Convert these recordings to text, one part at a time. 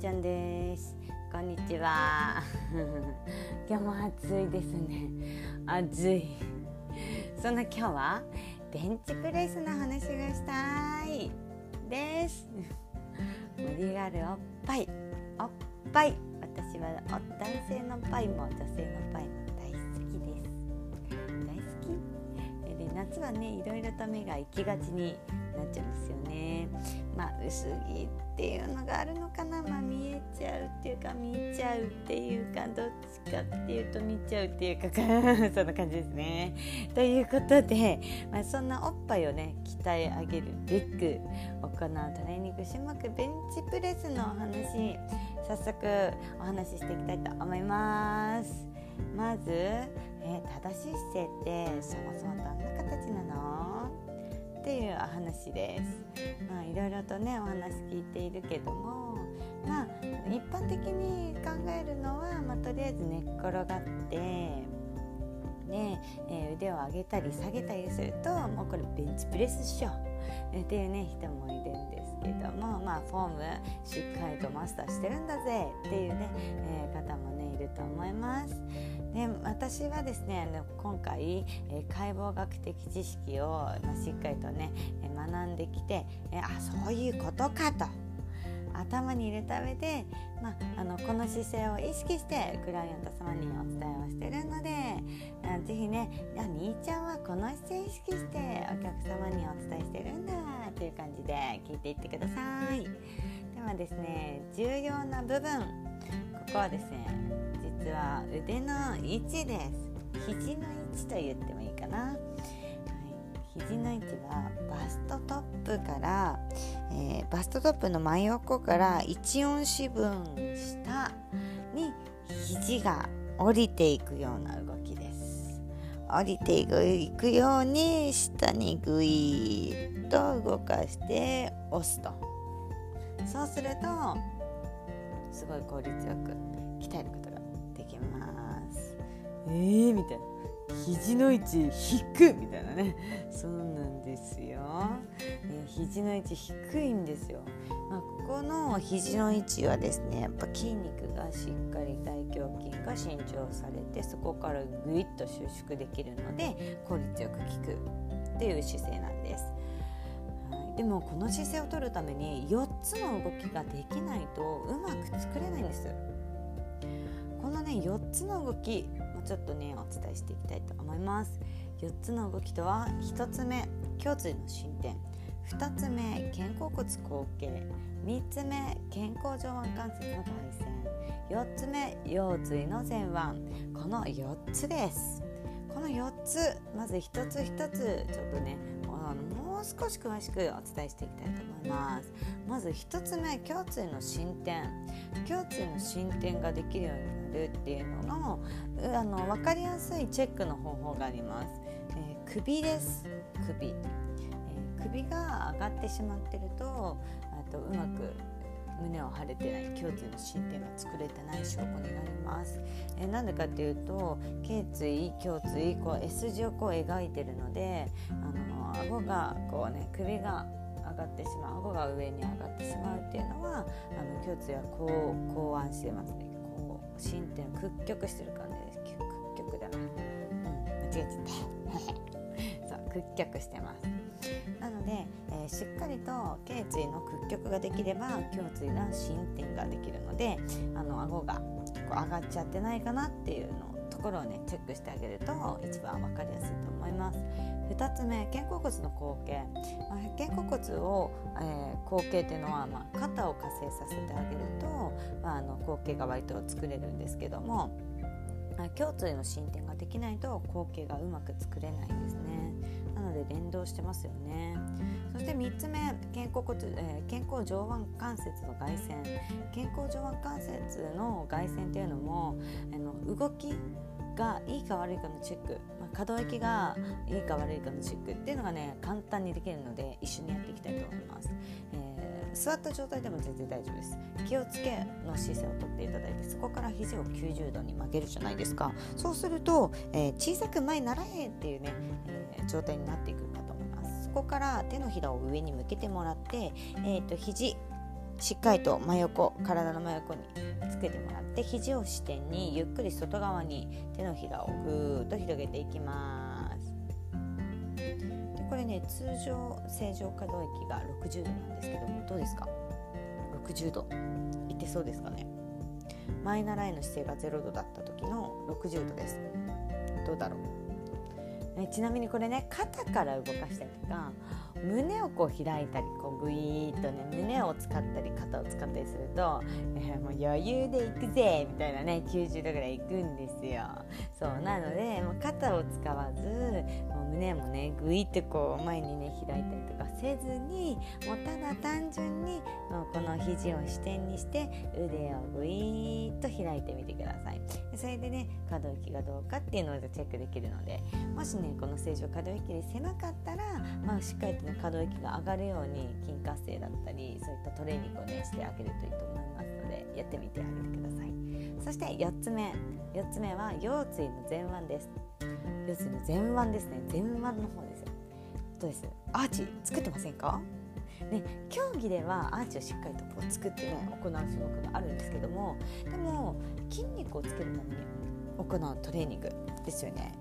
ちゃんです。こんにちは。今日も暑いですね。暑い。そんな今日はベンチプレスの話がしたい。です。盛り上がるおっぱい。おっぱい。私は男性のパイも女性のパイも大好きです。大好き？で夏はねいろいろと目が行きがちになっちゃうんですよね。まあ薄着っていうのがあるのかな。まあ見えちゃうっていうか見ちゃうっていうかどっちかっていうと見ちゃうっていうか そんな感じですね。ということで、まあ、そんなおっぱいをね鍛え上げるべく行うトレーニング種目ベンチプレスのお話早速お話ししていきたいと思います。まず、えー、正しい姿勢ってそもそもどんな形なの？っていうお話です。まあいろいろとねお話聞いているけどもまあ一般的に考えるのは、まあ、とりあえず寝っ転がってねえー、腕を上げたり下げたりするともうこれベンチプレスっしょっていうね人もいるんですけどもまあフォームしっかりとマスターしてるんだぜっていうね、えー、方もねいると思います。で私はですね今回、え、解剖学的知識を、しっかりとね、学んできて、あそういうことかと頭に入れた上で、まあ、あのこの姿勢を意識してクライアント様にお伝えをしてるので是非ね「兄ちゃんはこの姿勢意識してお客様にお伝えしてるんだ」っていう感じで聞いていってください。ではですね重要な部分ここはですね実は腕の位置です。肘の位置と言ってもいいかな、はい、肘の位置はバストトップから、えー、バストトップの真横から1音四分下に肘が降りていくような動きです。降りていくように下にグイッと動かして押すと。そうするとすごい効率よく鍛えることます。えーみたいな。肘の位置低みたいなね。そうなんですよ、えー、肘の位置低いんですよ、まあ、ここの肘の位置はですねやっぱ筋肉がしっかり大胸筋が伸長されてそこからぐいっと収縮できるので効率よく効くっていう姿勢なんです、はい、でもこの姿勢を取るために4つの動きができないとうまく作れないんですこのね4つの動きもちょっとねお伝えしていきたいと思います。4つの動きとは1つ目胸椎の進展。2つ目肩甲骨後傾。3つ目肩甲上腕関節の外旋4つ目腰椎の前腕。この4つです。この4つまず一つ一つちょっとねもう少し詳しくお伝えしていきたいと思います。まず1つ目胸椎の進展。胸椎の進展ができるようにるっていうののあの分かりやすいチェックの方法があります、えー、首です。首、えー、首が上がってしまってるとあとうまく胸を張れてない胸椎の進展が作れてない証拠になります。えー、なんでかっていうと頸椎胸椎こう S 字をこう描いてるのであの顎がこうね首が上がってしまう顎が上に上がってしまうっていうのはあの胸椎はこう考案してますね。進展を屈曲してる感じです屈曲だ。な、うん、間違えちゃった。そう屈曲してます。なので、えー、しっかりと頸椎の屈曲ができれば胸椎が進展ができるのであの顎がこう上がっちゃってないかなっていうのところをねチェックしてあげると一番分かりやすいと思います。2つ目肩甲骨の後傾、まあ、肩甲骨を、えー、後傾っていうのは、まあ、肩を活性させてあげると、まあ、あの後傾が割と作れるんですけどもまあ胸椎の進展ができないと後傾がうまく作れないんですね。なので連動してますよね。そして3つ目肩甲骨、えー、肩甲上腕関節の外旋。肩甲上腕関節の外旋っていうのもあの動きがいいか悪いかのチェック、可動域がいいか悪いかのチェックっていうのがね簡単にできるので一緒にやっていきたいと思います、えー、座った状態でも全然大丈夫です。気をつけの姿勢をとっていただいてそこから肘を90度に曲げるじゃないですか。そうすると、えー、小さく前にならへんっていうね、えー、状態になっていくかと思います。そこから手のひらを上に向けてもらって、えーと、肘しっかりと真横体の真横につけてもらって肘を支点にゆっくり外側に手のひらをぐーっと広げていきます。でこれね通常正常可動域が60度なんですけどもどうですか？60度。いってそうですかね？前習いの姿勢が0度だった時の60度です。どうだろう、ね、ちなみにこれね肩から動かしたりとか胸をこう開いたりこうグイーッとね胸を使ったり肩を使ったりすると、えー、もう余裕でいくぜみたいなね90度ぐらいいくんですよ。そうなのでもう肩を使わずもう胸もねグイッとこう前にね開いたりとかせずにもうただ単純にもうこの肘を支点にして腕をグイッと開いてみてください。それでね可動域がどうかっていうのをチェックできるのでもしねこの正常可動域で狭かったら、まあ、しっかりとね可動域が上がるように筋活性だったりそういったトレーニングをねしてあげるといいと思いますのでやってみてあげてください。そして4つ目。4つ目は腰椎の前腕です。腰椎の前腕ですね。前腕の方ですよ。どうです？アーチ作ってませんか？ね、競技ではアーチをしっかりとこう作ってね行う種目があるんですけどもでも筋肉をつけるために行うトレーニングですよね。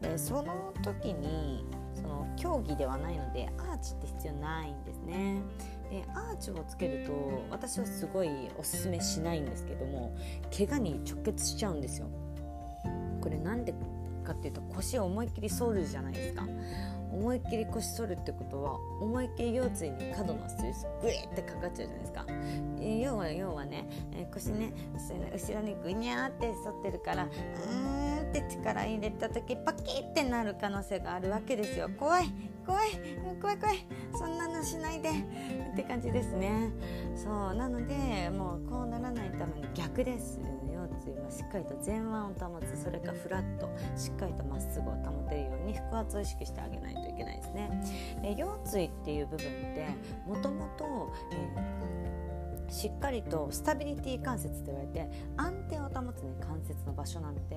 でその時にその競技ではないのでアーチって必要ないんですね。でアーチをつけると私はすごいおすすめしないんですけども怪我に直結しちゃうんですよ。これなんでかっていうと腰を思いっきり反るじゃないですか。思いっきり腰反るってことは思いっきり腰椎に過度なストレスグイってかかっちゃうじゃないですか、要は要はね、腰ね後ろにグニャーって反ってるからうーんって力入れた時パキってなる可能性があるわけですよ。怖い怖い怖い怖い。そんなのしないで。って感じですね。そうなのでもうこうならないために逆です椎はしっかりと前腕を保つ。それかフラット。しっかりとまっすぐを保てるように腹圧を意識してあげないといけないですね。で腰椎っていう部分ってもともとしっかりとスタビリティ関節と言われて安定を保つ、ね、関節の場所なので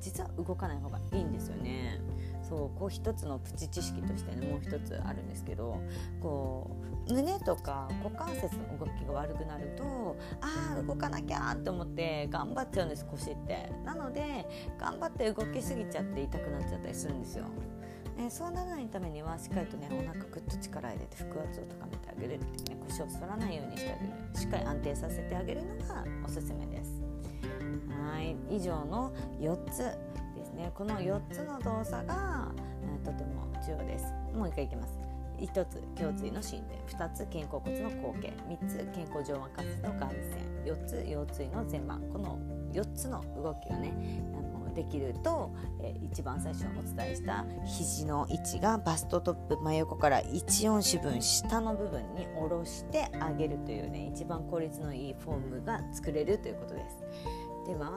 実は動かない方がいいんですよね。そうこう一つのプチ知識としてねもう一つあるんですけどこう胸とか股関節の動きが悪くなるとあー動かなきゃって思って頑張っちゃうんです腰ってなので頑張って動きすぎちゃって痛くなっちゃったりするんですよ。えそうならないためにはしっかりとねお腹ぐっと力入れて腹圧を高めてあげるっていうね腰を反らないようにしてあげるしっかり安定させてあげるのがおすすめです。はい。以上の4つですね。この4つの動作が、えー、とても重要です。もう一回いきます。1つ胸椎の進展。2つ肩甲骨の後傾。3つ肩甲上腕関節の外旋4つ腰椎の前腕この4つの動きがねあのできると、えー、一番最初にお伝えした肘の位置がバストトップ真横から14指分下の部分に下ろしてあげるというね一番効率のいいフォームが作れるということです。では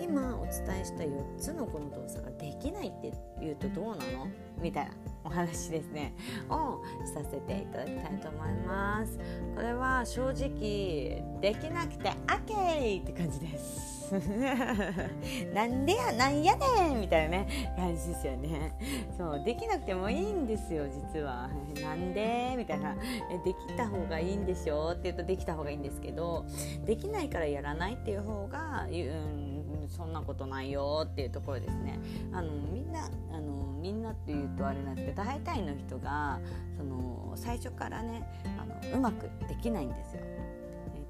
今お伝えした4つのこの動作ができないって言うとどうなの？みたいなお話ですね。をさせていただきたいと思います。これは正直できなくて OK って感じです。なんでやなんやねんみたいなね感じですよね。そうできなくてもいいんですよ実は。なんでみたいな。できた方がいいんでしょって言うとできた方がいいんですけどできないからやらないっていう方が、うん、そんなことないよっていうところですね。あのみんなあのみんなっていうとあれなんですけど大体の人がその最初からねあのうまくできないんですよ。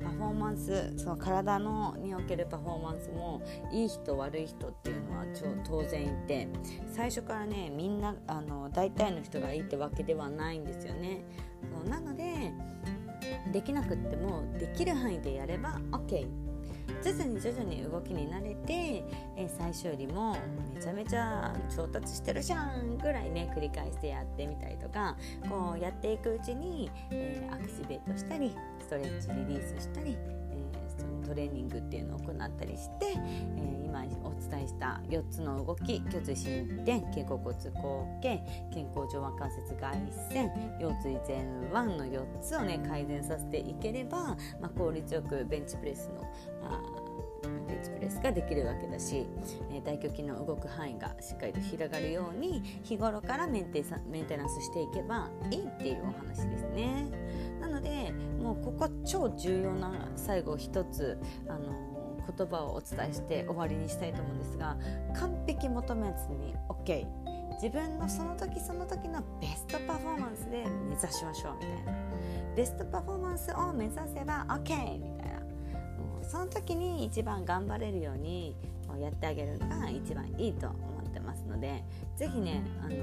パフォーマンスその体のにおけるパフォーマンスもいい人悪い人っていうのは当然いて最初からねみんなあの大体の人がいいってわけではないんですよね。そうなのでできなくってもできる範囲でやれば OK 徐々に徐々に動きに慣れて、え最初よりもめちゃめちゃ調達してるじゃんぐらいね繰り返してやってみたりとかこうやっていくうちに、え、アクティベートしたりストレッチリリースしたり、そのトレーニングっていうのを行ったりして、えー、今お伝えした4つの動き胸椎伸展肩甲骨後傾肩甲上腕関節外旋腰椎前腕の4つをね改善させていければ、まあ、効率よくベンチプレスのあベンチプレスができるわけだし、えー、大胸筋の動く範囲がしっかりと広がるように日頃からメンテメンテナンスしていけばいいっていうお話ですね。なのでもうここ超重要な最後一つあの言葉をお伝えして終わりにしたいと思うんですが完璧求めずに OK 自分のその時その時のベストパフォーマンスで目指しましょうみたいな。ベストパフォーマンスを目指せば OK みたいな。その時に一番頑張れるようにやってあげるのが一番いいと思ってますので是非ねあの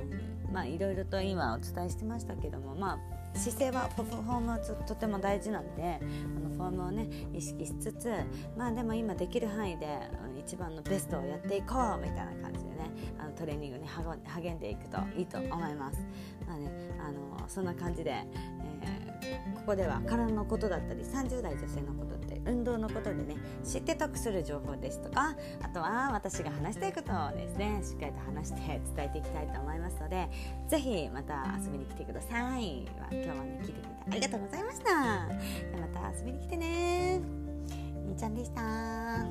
まあいろいろと今お伝えしてましたけどもまあ姿勢はフォームはとても大事なんであのフォームをね意識しつつまあでも今できる範囲で一番のベストをやっていこうみたいな感じでねあのトレーニングに励んでいくといいと思います。まあね、あのそんな感じで、えー、ここでは体のことだったり30代女性のこと運動のことでね知って得する情報ですとかあとは私が話したいことをですねしっかりと話して伝えていきたいと思いますので是非また遊びに来てください。今日はね聞いてくれてありがとうございました。また遊びに来てね。みーちゃんでした。